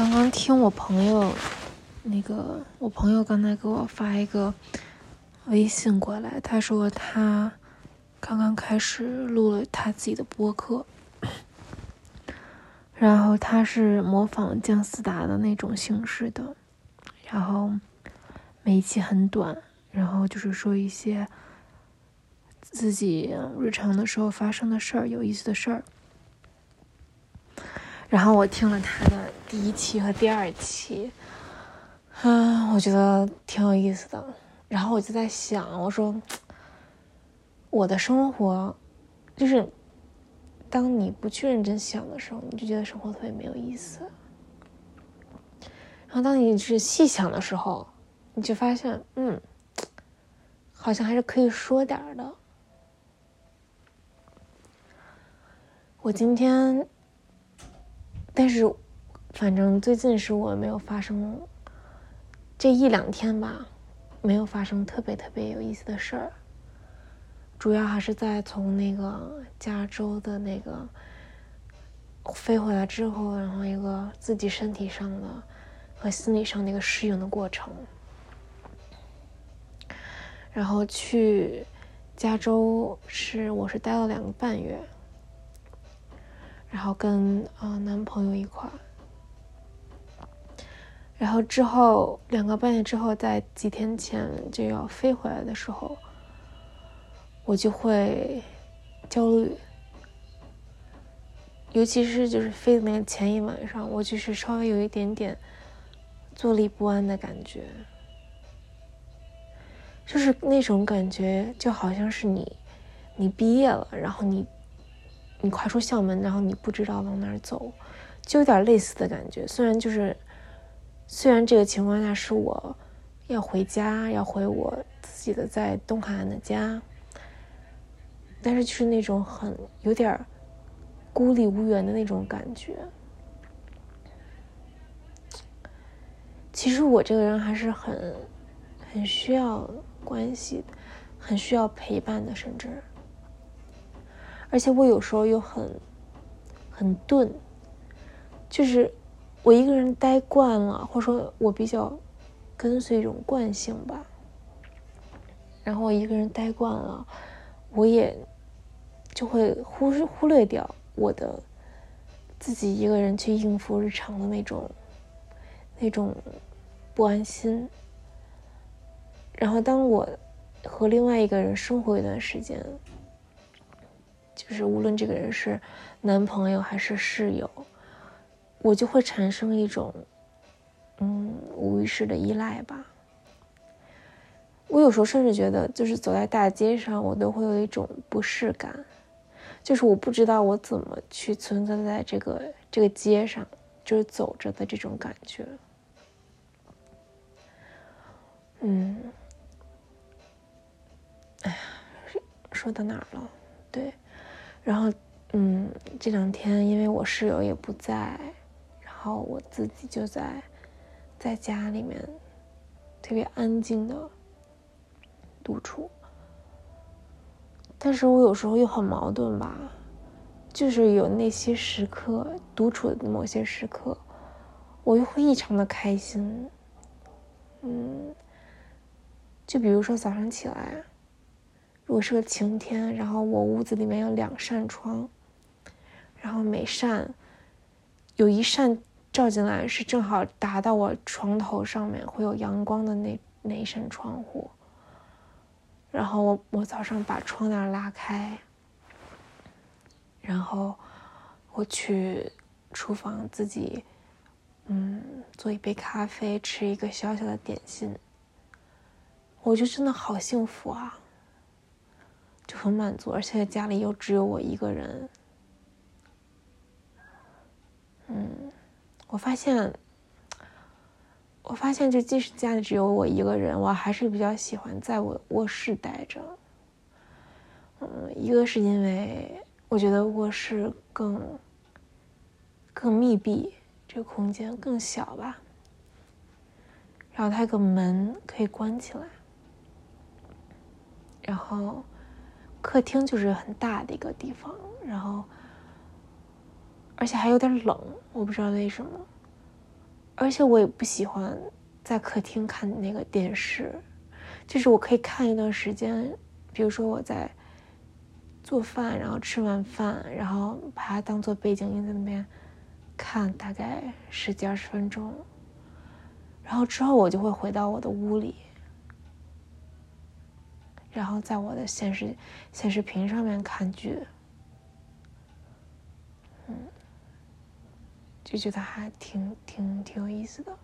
刚刚听我朋友，那个我朋友刚才给我发一个微信过来，他说他刚刚开始录了他自己的播客，然后他是模仿姜思达的那种形式的，然后每一期很短，然后就是说一些自己日常的时候发生的事儿、有意思的事儿。然后我听了他的第一期和第二期，嗯，我觉得挺有意思的。然后我就在想，我说我的生活，就是当你不去认真想的时候，你就觉得生活特别没有意思。然后当你是细想的时候，你就发现，嗯，好像还是可以说点儿的。我今天。但是，反正最近是我没有发生这一两天吧，没有发生特别特别有意思的事儿。主要还是在从那个加州的那个飞回来之后，然后一个自己身体上的和心理上的一个适应的过程。然后去加州是我是待了两个半月。然后跟啊男朋友一块儿，然后之后两个半月之后，在几天前就要飞回来的时候，我就会焦虑，尤其是就是飞的那个前一晚上，我就是稍微有一点点坐立不安的感觉，就是那种感觉就好像是你你毕业了，然后你。你跨出校门，然后你不知道往哪儿走，就有点类似的感觉。虽然就是，虽然这个情况下是我要回家，要回我自己的在东海岸的家，但是就是那种很有点孤立无援的那种感觉。其实我这个人还是很很需要关系，很需要陪伴的，甚至。而且我有时候又很很钝，就是我一个人待惯了，或者说我比较跟随一种惯性吧。然后我一个人待惯了，我也就会忽忽略掉我的自己一个人去应付日常的那种那种不安心。然后当我和另外一个人生活一段时间。就是无论这个人是男朋友还是室友，我就会产生一种，嗯，无意识的依赖吧。我有时候甚至觉得，就是走在大街上，我都会有一种不适感，就是我不知道我怎么去存在在这个这个街上，就是走着的这种感觉。嗯，哎呀，说到哪儿了？对。然后，嗯，这两天因为我室友也不在，然后我自己就在在家里面特别安静的独处。但是我有时候又很矛盾吧，就是有那些时刻独处的某些时刻，我又会异常的开心。嗯，就比如说早上起来。如果是个晴天，然后我屋子里面有两扇窗，然后每扇有一扇照进来是正好打到我床头上面会有阳光的那那一扇窗户，然后我我早上把窗帘拉开，然后我去厨房自己嗯做一杯咖啡，吃一个小小的点心，我就真的好幸福啊。就很满足，而且家里又只有我一个人。嗯，我发现，我发现，就即使家里只有我一个人，我还是比较喜欢在我卧室待着。嗯，一个是因为我觉得卧室更更密闭，这个空间更小吧。然后它有个门可以关起来，然后。客厅就是很大的一个地方，然后，而且还有点冷，我不知道为什么。而且我也不喜欢在客厅看那个电视，就是我可以看一段时间，比如说我在做饭，然后吃完饭，然后把它当做背景音在那边看，大概十几二十分钟，然后之后我就会回到我的屋里。然后在我的现实显示屏上面看剧，嗯，就觉得还挺挺挺有意思的。